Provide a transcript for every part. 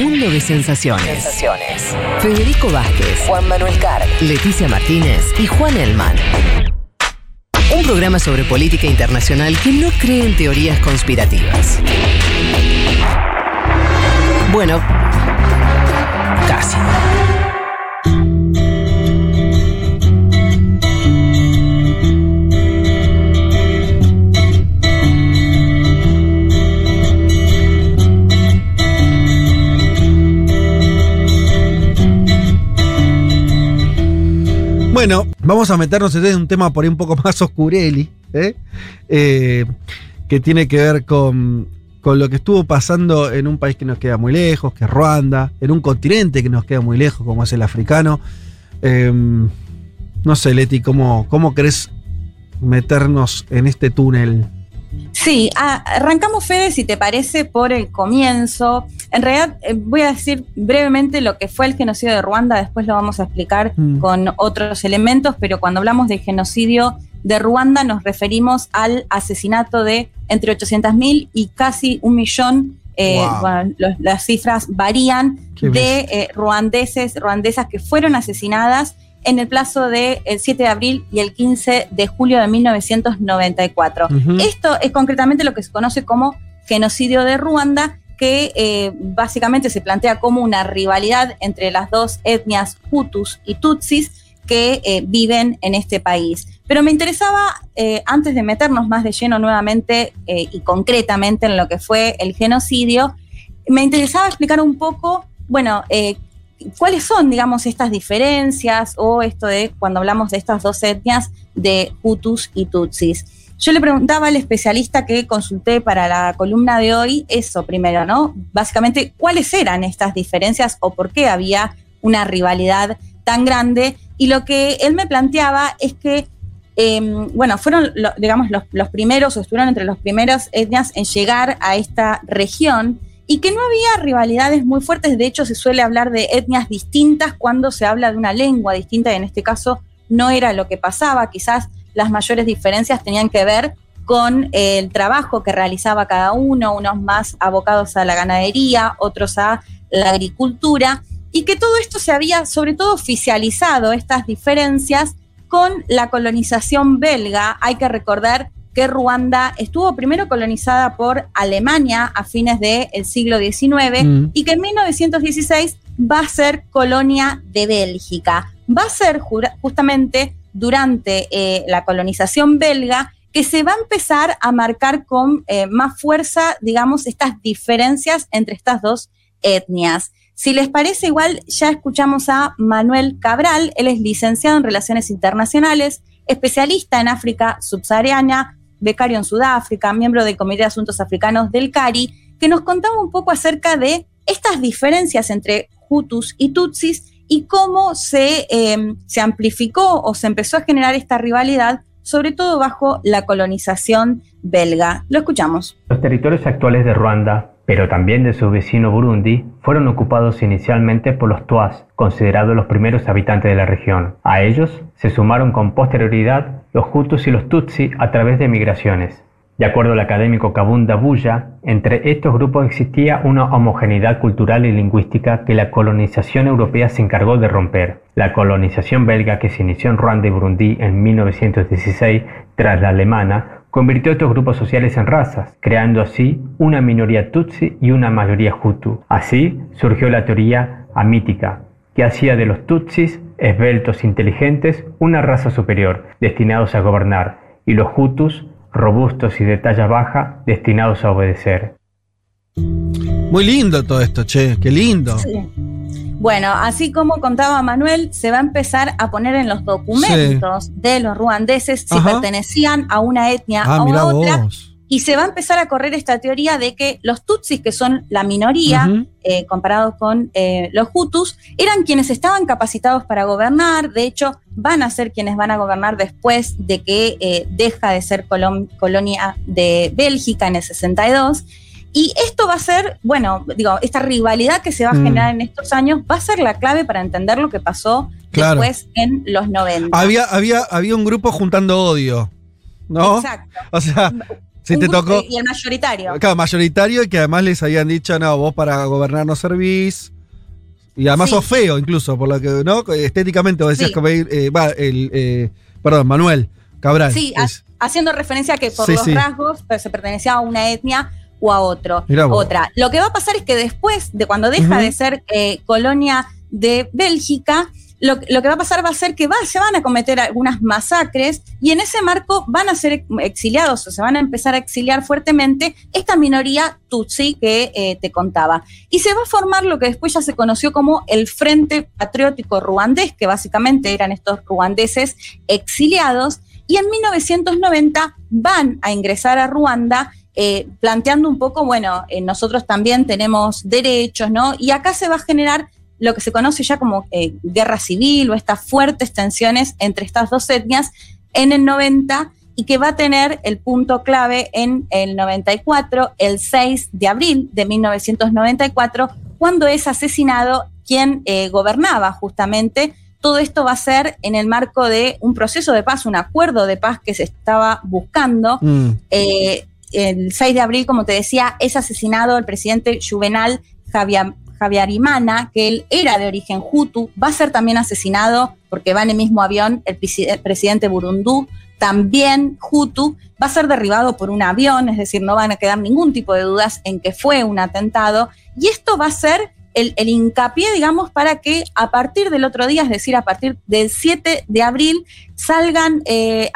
Mundo de Sensaciones. Federico Vázquez, Juan Manuel Carr, Leticia Martínez y Juan Elman. Un programa sobre política internacional que no cree en teorías conspirativas. Bueno, casi. Bueno, vamos a meternos en un tema por ahí un poco más oscureli, ¿eh? Eh, que tiene que ver con, con lo que estuvo pasando en un país que nos queda muy lejos, que es Ruanda, en un continente que nos queda muy lejos, como es el africano. Em, no sé, Leti, ¿cómo, ¿cómo querés meternos en este túnel? Sí, ah, arrancamos, Fede, si te parece, por el comienzo. En realidad, eh, voy a decir brevemente lo que fue el genocidio de Ruanda, después lo vamos a explicar Mm. con otros elementos, pero cuando hablamos del genocidio de Ruanda nos referimos al asesinato de entre 800.000 y casi un millón, eh, Wow. bueno, los- las cifras varían, Qué de eh, ruandeses, ruandesas que fueron asesinadas en el plazo del 7 de abril y el 15 de julio de 1994. Ujú. Esto es concretamente lo que se conoce como genocidio de Ruanda, que eh, básicamente se plantea como una rivalidad entre las dos etnias Hutus y Tutsis que eh, viven en este país. Pero me interesaba, eh, antes de meternos más de lleno nuevamente y concretamente en lo que fue el genocidio, me interesaba explicar un poco, bueno, cuáles son, digamos, estas diferencias o esto de cuando hablamos de estas dos etnias de Hutus y Tutsis. Yo le preguntaba al especialista que consulté para la columna de hoy eso primero, ¿no? Básicamente, ¿cuáles eran estas diferencias o por qué había una rivalidad tan grande? Y lo que él me planteaba es que, eh, bueno, fueron, digamos, los, los primeros o estuvieron entre los primeros etnias en llegar a esta región y que no había rivalidades muy fuertes. De hecho, se suele hablar de etnias distintas cuando se habla de una lengua distinta y en este caso no era lo que pasaba. Quizás las mayores diferencias tenían que ver con eh, el trabajo que realizaba cada uno, unos más abocados a la ganadería, otros a la agricultura, y que todo esto se había sobre todo oficializado, estas diferencias, con la colonización belga. Hay que recordar que Ruanda estuvo primero colonizada por Alemania a fines del siglo XIX Mm. y que en 1916 va a ser colonia de Bélgica. Va a ser justamente durante eh, la colonización belga que se va a empezar a marcar con eh, más fuerza, digamos, estas diferencias entre estas dos etnias. Si les parece igual, ya escuchamos a Manuel Cabral, él es licenciado en Relaciones Internacionales, especialista en África subsahariana, becario en Sudáfrica, miembro del Comité de Asuntos Africanos del CARI, que nos contaba un poco acerca de estas diferencias entre Hutus y Tutsis y cómo se, eh, se amplificó o se empezó a generar esta rivalidad, sobre todo bajo la colonización belga. Lo escuchamos. Los territorios actuales de Ruanda, pero también de su vecino Burundi, fueron ocupados inicialmente por los Tuas, considerados los primeros habitantes de la región. A ellos se sumaron con posterioridad los Hutus y los Tutsi a través de migraciones. De acuerdo al académico Kabunda Buya, entre estos grupos existía una homogeneidad cultural y lingüística que la colonización europea se encargó de romper. La colonización belga que se inició en Ruanda y Burundi en 1916 tras la alemana convirtió a estos grupos sociales en razas, creando así una minoría tutsi y una mayoría hutu. Así surgió la teoría amítica, que hacía de los tutsis, esbeltos inteligentes, una raza superior, destinados a gobernar, y los hutus, robustos y de talla baja, destinados a obedecer. Muy lindo todo esto, che, qué lindo. Sí. Bueno, así como contaba Manuel, se va a empezar a poner en los documentos de los ruandeses si Ajá. pertenecían a una etnia Ah, o a otra. vos. Y se va a empezar a correr esta teoría de que los tutsis, que son la minoría, eh, comparados con eh, los hutus, eran quienes estaban capacitados para gobernar. De hecho, van a ser quienes van a gobernar después de que eh, deja de ser colon- colonia de Bélgica en el 62. Y esto va a ser, bueno, digo, esta rivalidad que se va a Mm. generar en estos años va a ser la clave para entender lo que pasó Claro. después en los 90. Había, había, había un grupo juntando odio, ¿no? Exacto. O sea, Sí, te tocó. Y el mayoritario. Claro, mayoritario y que además les habían dicho, no, vos para gobernar no servís. Y además sos feo, incluso, por lo que, ¿no? Estéticamente, vos decías que eh, va, el, eh, perdón, Manuel Cabral. Sí, haciendo referencia a que por los rasgos pues, se pertenecía a una etnia o a otro, otra. Lo que va a pasar es que después de cuando deja de ser eh, colonia de Bélgica, lo, que va a pasar va a ser que se van a cometer algunas masacres y en ese marco van a ser exiliados o se van a empezar a exiliar fuertemente esta minoría tutsi que eh, te contaba. Y se va a formar lo que después ya se conoció como el Frente Patriótico Ruandés, que básicamente eran estos ruandeses exiliados, y en 1990 van a ingresar a Ruanda. Eh, planteando un poco, bueno, eh, nosotros también tenemos derechos, ¿no? Y acá se va a generar lo que se conoce ya como eh, guerra civil o estas fuertes tensiones entre estas dos etnias en el 90 y que va a tener el punto clave en el 94, el 6 de abril de 1994, cuando es asesinado quien eh, gobernaba justamente. Todo esto va a ser en el marco de un proceso de paz, un acuerdo de paz que se estaba buscando. Mm. Eh, el 6 de abril, como te decía, es asesinado el presidente Juvenal Javier, Javier Imana, que él era de origen Hutu, va a ser también asesinado porque va en el mismo avión el, presidente Burundú, también Hutu, va a ser derribado por un avión, es decir, no van a quedar ningún tipo de dudas en que fue un atentado. Y esto va a ser el, hincapié, digamos, para que a partir del otro día, es decir, a partir del 7 de abril, salgan eh,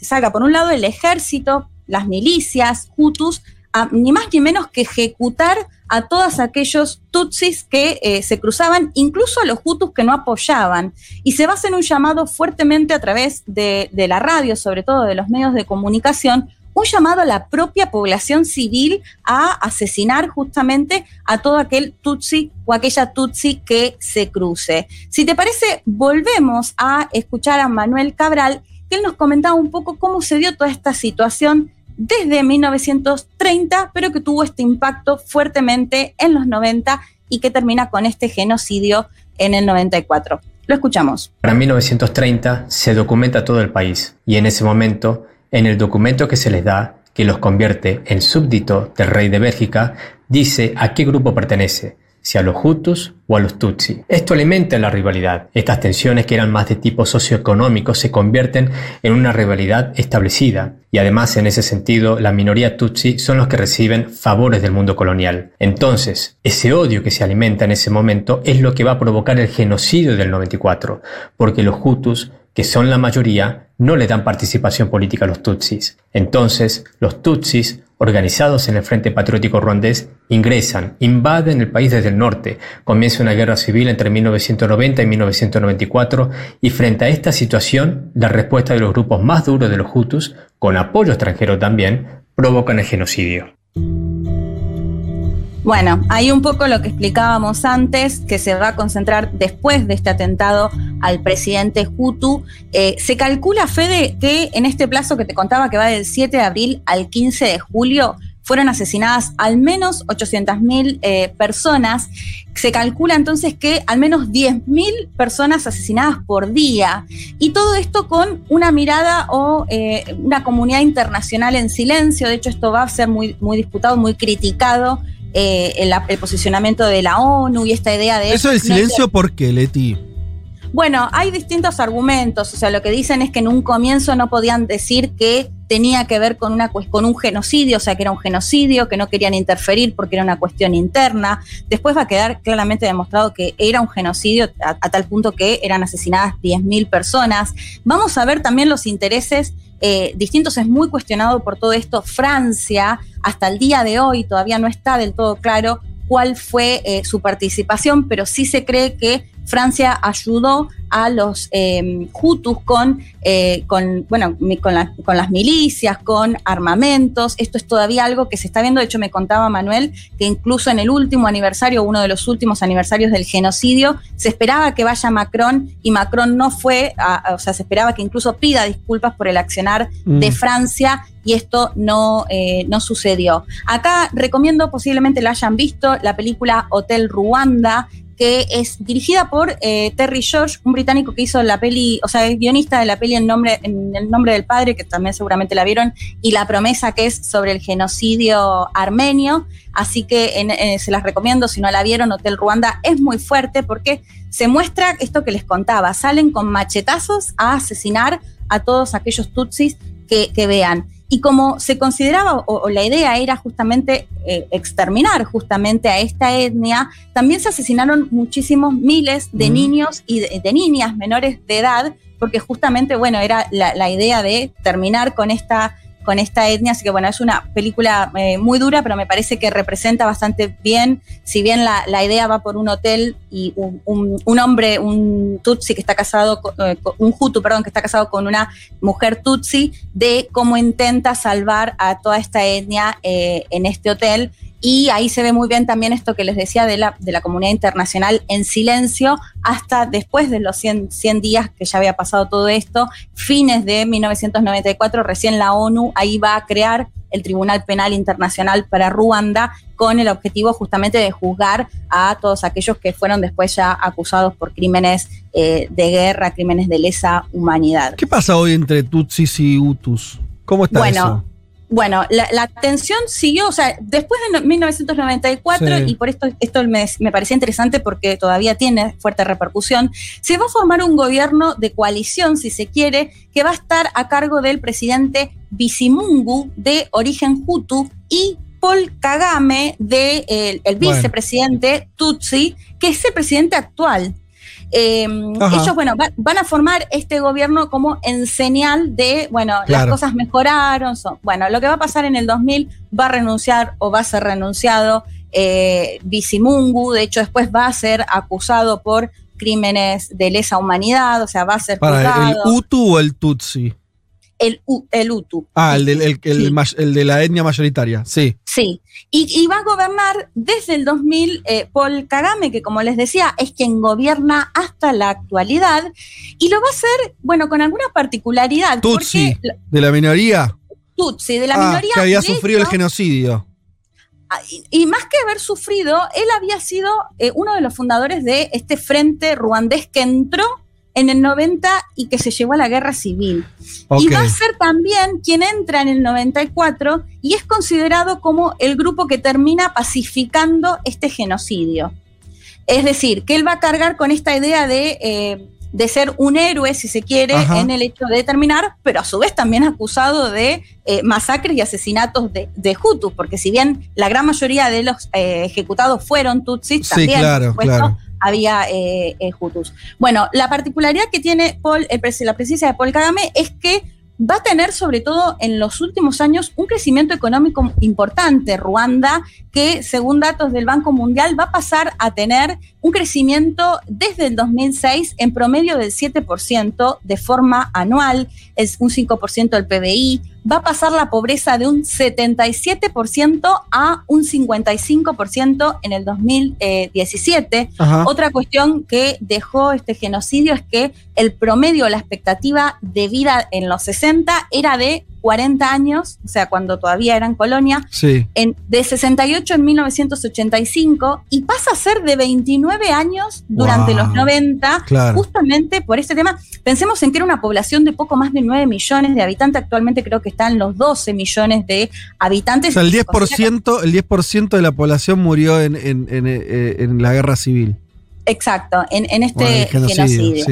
salga por un lado el ejército, las milicias, Hutus, ni más ni menos que ejecutar a todos aquellos tutsis que eh, se cruzaban, incluso a los hutus que no apoyaban. Y se va a hacer un llamado fuertemente a través de, la radio, sobre todo de los medios de comunicación, un llamado a la propia población civil a asesinar justamente a todo aquel tutsi o aquella tutsi que se cruce. Si te parece, volvemos a escuchar a Manuel Cabral, él nos comentaba un poco cómo se dio toda esta situación desde 1930, pero que tuvo este impacto fuertemente en los 90 y que termina con este genocidio en el 94. Lo escuchamos. Para 1930 se documenta todo el país y en ese momento, en el documento que se les da, que los convierte en súbdito del rey de Bélgica, dice a qué grupo pertenece, si a los Hutus o a los Tutsi. Esto alimenta la rivalidad. Estas tensiones que eran más de tipo socioeconómico se convierten en una rivalidad establecida y además en ese sentido la minoría Tutsi son los que reciben favores del mundo colonial. Entonces, ese odio que se alimenta en ese momento es lo que va a provocar el genocidio del 94, porque los Hutus que son la mayoría, no le dan participación política a los Tutsis. Entonces, los Tutsis organizados en el Frente Patriótico Ruandés, ingresan, invaden el país desde el norte, comienza una guerra civil entre 1990 y 1994 y frente a esta situación, la respuesta de los grupos más duros de los Hutus, con apoyo extranjero también, provocan el genocidio. Bueno, hay un poco lo que explicábamos antes, que se va a concentrar después de este atentado al presidente Hutu. Eh, se calcula, Fede, que en este plazo que te contaba, que va del 7 de abril al 15 de julio, fueron asesinadas al menos 800.000 eh, personas. Se calcula entonces que al menos 10.000 personas asesinadas por día. Y todo esto con una mirada o eh, una comunidad internacional en silencio. De hecho, esto va a ser muy disputado, muy criticado eh, el, posicionamiento de la ONU y esta idea de... Eso del silencio, ¿por qué, Leti? Bueno, hay distintos argumentos. O sea, lo que dicen es que en un comienzo no podían decir que tenía que ver con, una, con un genocidio, o sea, que era un genocidio, que no querían interferir porque era una cuestión interna. Después va a quedar claramente demostrado que era un genocidio a, tal punto que eran asesinadas 10.000 personas. Vamos a ver también los intereses eh, distintos, es muy cuestionado por todo esto. Francia, hasta el día de hoy, todavía no está del todo claro cuál fue eh, su participación, pero sí se cree que Francia ayudó a los eh, Hutus con, eh, con, bueno, con, las milicias, con armamentos. Esto es todavía algo que se está viendo. De hecho, me contaba Manuel que incluso en el último aniversario, uno de los últimos aniversarios del genocidio, se esperaba que vaya Macron y Macron no fue, o sea, se esperaba que incluso pida disculpas por el accionar de mm. Francia y esto no, eh, no sucedió. Acá recomiendo, posiblemente la hayan visto, la película Hotel Ruanda, que es dirigida por eh, Terry George, un británico que hizo la peli, o sea, el guionista de la peli en, nombre, en el nombre del padre, que también seguramente la vieron, y La promesa que es sobre el genocidio armenio. Así que eh, se las recomiendo, si no la vieron, Hotel Ruanda es muy fuerte porque se muestra esto que les contaba, salen con machetazos a asesinar a todos aquellos tutsis que vean. Y como se consideraba, o, la idea era justamente eh, exterminar justamente a esta etnia, también se asesinaron muchísimos miles de niños y de, niñas menores de edad, porque justamente, bueno, era la idea de terminar con esta con esta etnia. Así que bueno, es una película eh, muy dura, pero me parece que representa bastante bien, si bien la, idea va por un hotel y un, hombre, un Tutsi que está casado, eh, con, un Hutu, perdón, que está casado con una mujer Tutsi, de cómo intenta salvar a toda esta etnia eh, en este hotel y ahí se ve muy bien también esto que les decía de la, de la comunidad internacional en silencio hasta después de los 100, 100 días que ya había pasado todo esto, fines de 1994, recién la ONU ahí va a crear el Tribunal Penal Internacional para Ruanda con el objetivo justamente de juzgar a todos aquellos que fueron después ya acusados por crímenes eh, de guerra, crímenes de lesa humanidad. ¿Qué pasa hoy entre Tutsis y Hutus? ¿Cómo está bueno, bueno, la, tensión siguió, o sea, después de 1994, y por esto esto me, me parecía interesante porque todavía tiene fuerte repercusión, se va a formar un gobierno de coalición, si se quiere, que va a estar a cargo del presidente Bisimungu, de origen Hutu, y Paul Kagame, de, el, vicepresidente Tutsi, que es el presidente actual. Em, ellos, bueno, van a formar este gobierno como en señal de, bueno, las cosas mejoraron. bueno, lo que va a pasar en el 2000 va a renunciar o va a ser renunciado eh, Bisimungu, de hecho después va a ser acusado por crímenes de lesa humanidad, o sea, va a ser Para, ¿El Hutu o el Tutsi? El, el Utu. Ah, el, de la etnia mayoritaria, sí. Sí, y, va a gobernar desde el 2000 eh, Paul Kagame, que como les decía, es quien gobierna hasta la actualidad, y lo va a hacer, bueno, con alguna particularidad. Tutsi, de la minoría. Tutsi, de la ah, minoría. Que había sufrido el genocidio. Ah, y, más que haber sufrido, él había sido eh, uno de los fundadores de este frente ruandés que entró en el 90 y que se llevó a la guerra civil. Y va a ser también quien entra en el 94 y es considerado como el grupo que termina pacificando este genocidio. Es decir, que él va a cargar con esta idea de, eh, de ser un héroe, si se quiere, en el hecho de terminar, pero a su vez también acusado de eh, masacres y asesinatos de, de, Hutus, porque si bien la gran mayoría de los eh, ejecutados fueron Tutsis, también, claro, claro había eh, eh. Bueno, la particularidad que tiene Paul, la presencia de Paul Kagame es que va a tener sobre todo en los últimos años un crecimiento económico importante. Ruanda, que según datos del Banco Mundial va a pasar a tener un crecimiento desde el 2006 en promedio del 7% de forma anual, es un 5% del PBI, va a pasar la pobreza de un 77% a un 55% en el 2017. Otra cuestión que dejó este genocidio es que el promedio, la expectativa de vida en los 60 era de 40 años, o sea, cuando todavía eran colonia, en, de 68 en 1985 y pasa a ser de 29 años durante los 90, justamente por este tema. Pensemos en que era una población de poco más de 9 millones de habitantes, actualmente creo que están los 12 millones de habitantes. O sea, el 10%, el 10 de la población murió en, en, la guerra civil. Exacto, en, este genocidio.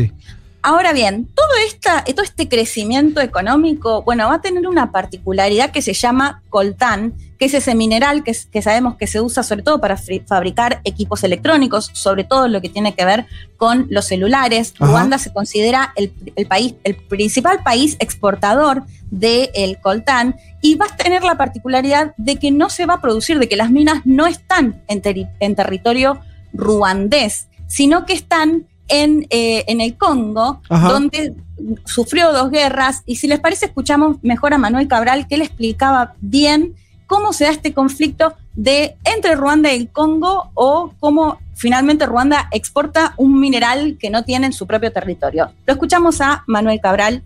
Ahora bien, todo, esta, todo este crecimiento económico, bueno, va a tener una particularidad que se llama coltán, que es ese mineral que, que sabemos que se usa sobre todo para fabricar equipos electrónicos, sobre todo lo que tiene que ver con los celulares. Ruanda se considera el, país, el principal país exportador del coltán y va a tener la particularidad de que no se va a producir, de que las minas no están en, en territorio ruandés, sino que están eh, en, el Congo, donde sufrió dos guerras. Y si les parece, escuchamos mejor a Manuel Cabral, que le explicaba bien cómo se da este conflicto de entre Ruanda y el Congo o cómo finalmente Ruanda exporta un mineral que no tiene en su propio territorio. Lo escuchamos a Manuel Cabral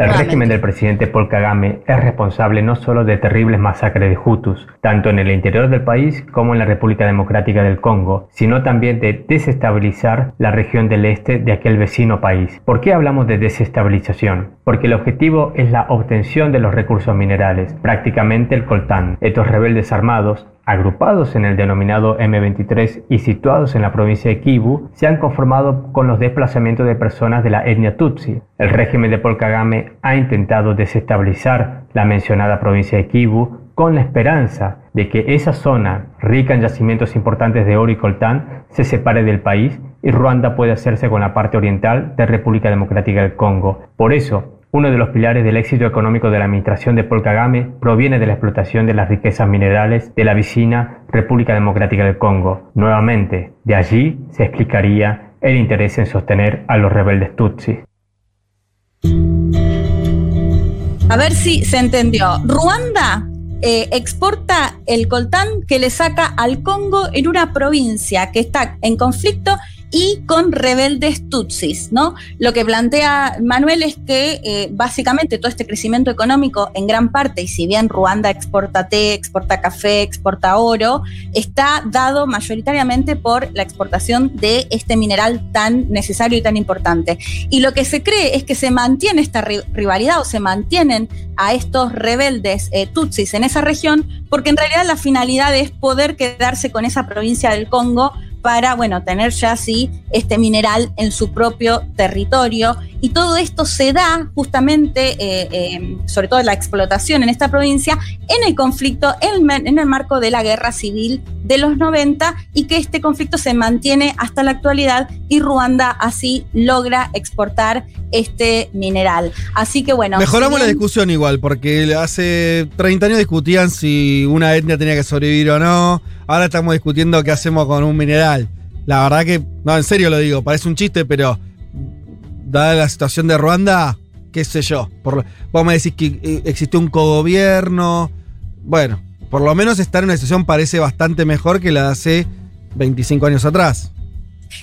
El régimen del presidente Paul Kagame es responsable no solo de terribles masacres de Hutus, tanto en el interior del país como en la República Democrática del Congo, sino también de desestabilizar la región del este de aquel vecino país. ¿Por qué hablamos de desestabilización? Porque el objetivo es la obtención de los recursos minerales, prácticamente el coltán. Estos rebeldes armados agrupados en el denominado M23 y situados en la provincia de Kivu, se han conformado con los desplazamientos de personas de la etnia Tutsi. El régimen de Paul Kagame ha intentado desestabilizar la mencionada provincia de Kivu con la esperanza de que esa zona, rica en yacimientos importantes de oro y coltán, se separe del país y Ruanda pueda hacerse con la parte oriental de República Democrática del Congo. Por eso, uno de los pilares del éxito económico de la administración de Paul Kagame proviene de la explotación de las riquezas minerales de la vecina República Democrática del Congo. Nuevamente, de allí se explicaría el interés en sostener a los rebeldes Tutsi. A ver si se entendió. Ruanda eh, exporta el coltán que le saca al Congo en una provincia que está en conflicto y con rebeldes tutsis, ¿no? Lo que plantea Manuel es que eh, básicamente todo este crecimiento económico en gran parte, y si bien Ruanda exporta té, exporta café, exporta oro, está dado mayoritariamente por la exportación de este mineral tan necesario y tan importante. Y lo que se cree es que se mantiene esta rivalidad o se mantienen a estos rebeldes eh, tutsis en esa región porque en realidad la finalidad es poder quedarse con esa provincia del Congo para, bueno, tener ya así este mineral en su propio territorio. Y todo esto se da justamente, eh, eh, sobre todo la explotación en esta provincia, en el conflicto, en, en, el marco de la guerra civil de los 90 y que este conflicto se mantiene hasta la actualidad y Ruanda así logra exportar este mineral. Así que bueno. Mejoramos la discusión igual, porque hace 30 años discutían si una etnia tenía que sobrevivir o no. Ahora estamos discutiendo qué hacemos con un mineral. La verdad que, no, en serio lo digo, parece un chiste, pero dada la situación de Ruanda, qué sé yo. Por, vamos a decir que eh, existió un cogobierno. Bueno, por lo menos estar en una situación parece bastante mejor que la de hace 25 años atrás.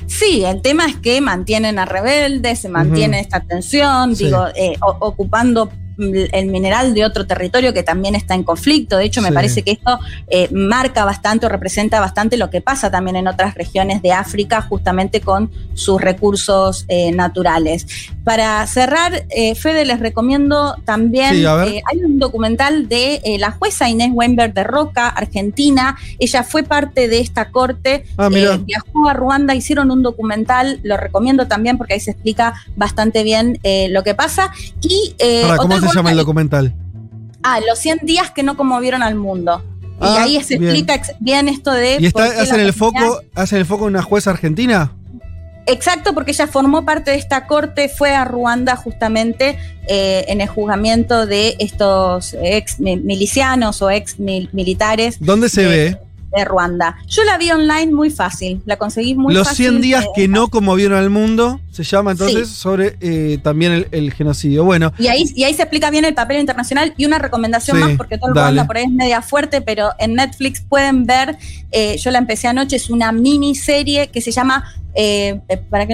Sí, el tema es que mantienen a rebeldes, se mantiene esta tensión, digo, eh, ocupando el mineral de otro territorio que también está en conflicto. De hecho, me parece que esto eh, marca bastante o representa bastante lo que pasa también en otras regiones de África, justamente con sus recursos eh, naturales. Para cerrar, eh, Fede, les recomiendo también, hay un documental de la jueza Inés Weinberg de Roca, Argentina. Ella fue parte de esta corte, ah, viajó a Ruanda, hicieron un documental, lo recomiendo también porque ahí se explica bastante bien lo que pasa. Y se llama el documental? Ah, los 100 días que no conmovieron al mundo. y ah, ahí se explica bien esto de. ¿Y está, hacen el, foco, hacen el foco una jueza argentina? Exacto, porque ella formó parte de esta corte, fue a Ruanda justamente eh, en el juzgamiento de estos ex milicianos o ex militares. ¿Dónde se ve? de Ruanda. Yo la vi online muy fácil, la conseguí muy Los fácil. Los 100 días que no conmovieron al mundo, se llama entonces sobre eh, también el, genocidio. Bueno. Y ahí, y ahí se explica bien el papel internacional y una recomendación más, porque todo el Ruanda por ahí es media fuerte, pero en Netflix pueden ver, eh, yo la empecé anoche, es una miniserie que se llama eh,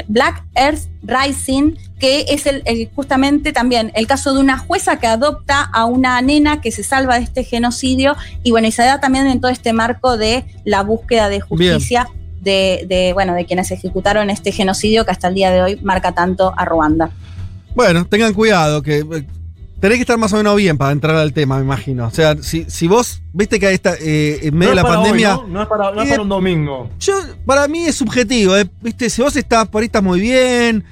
Black Earth Rising, que es el, justamente también el caso de una jueza que adopta a una nena que se salva de este genocidio y bueno, y se da también en todo este marco de la búsqueda de justicia. De, bueno, de quienes ejecutaron este genocidio que hasta el día de hoy marca tanto a Ruanda. Bueno, tengan cuidado, que eh, tenés que estar más o menos bien para entrar al tema, me imagino. O sea, si, si vos viste que está eh, en medio de la pandemia. ¿no? es para, un domingo. Yo, para mí es subjetivo, eh, viste, si vos estás por ahí estás muy bien,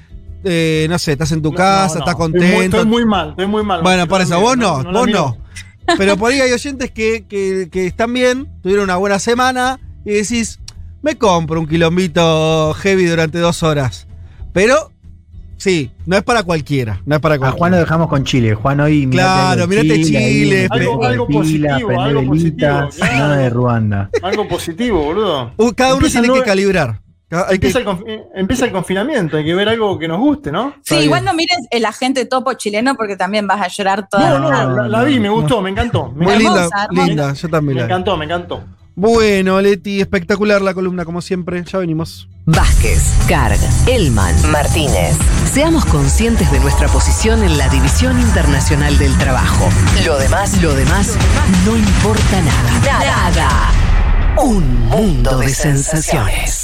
eh, no sé, estás en tu casa, estás contento. Estoy muy, mal, estoy muy mal. Bueno, por eso, vos no, vos no. Pero por ahí hay oyentes que, que, que, están bien, tuvieron una buena semana y decís, me compro un quilombito heavy durante dos horas. Pero Sí, no es para cualquiera. No es para cualquiera. A Juan lo dejamos con Chile. Juan hoy. Claro, mirate Chile. algo, algo positivo, algo positivo. Nada de Ruanda. Algo positivo, boludo. Uh, cada uno tiene que calibrar. Empieza, El empieza, el confinamiento, hay que ver algo que nos guste, ¿no? Sí, igual no mires el agente topo chileno porque también vas a llorar toda No, no, la, vi, me gustó, me encantó. Muy linda, linda, yo también Me encantó, me encantó. Bueno, Leti, espectacular la columna, como siempre. Ya venimos. Vázquez, Carg, Elman, Martínez. Seamos conscientes de nuestra posición en la División Internacional del Trabajo. Lo demás, lo demás, no importa nada. Nada. Un mundo de sensaciones.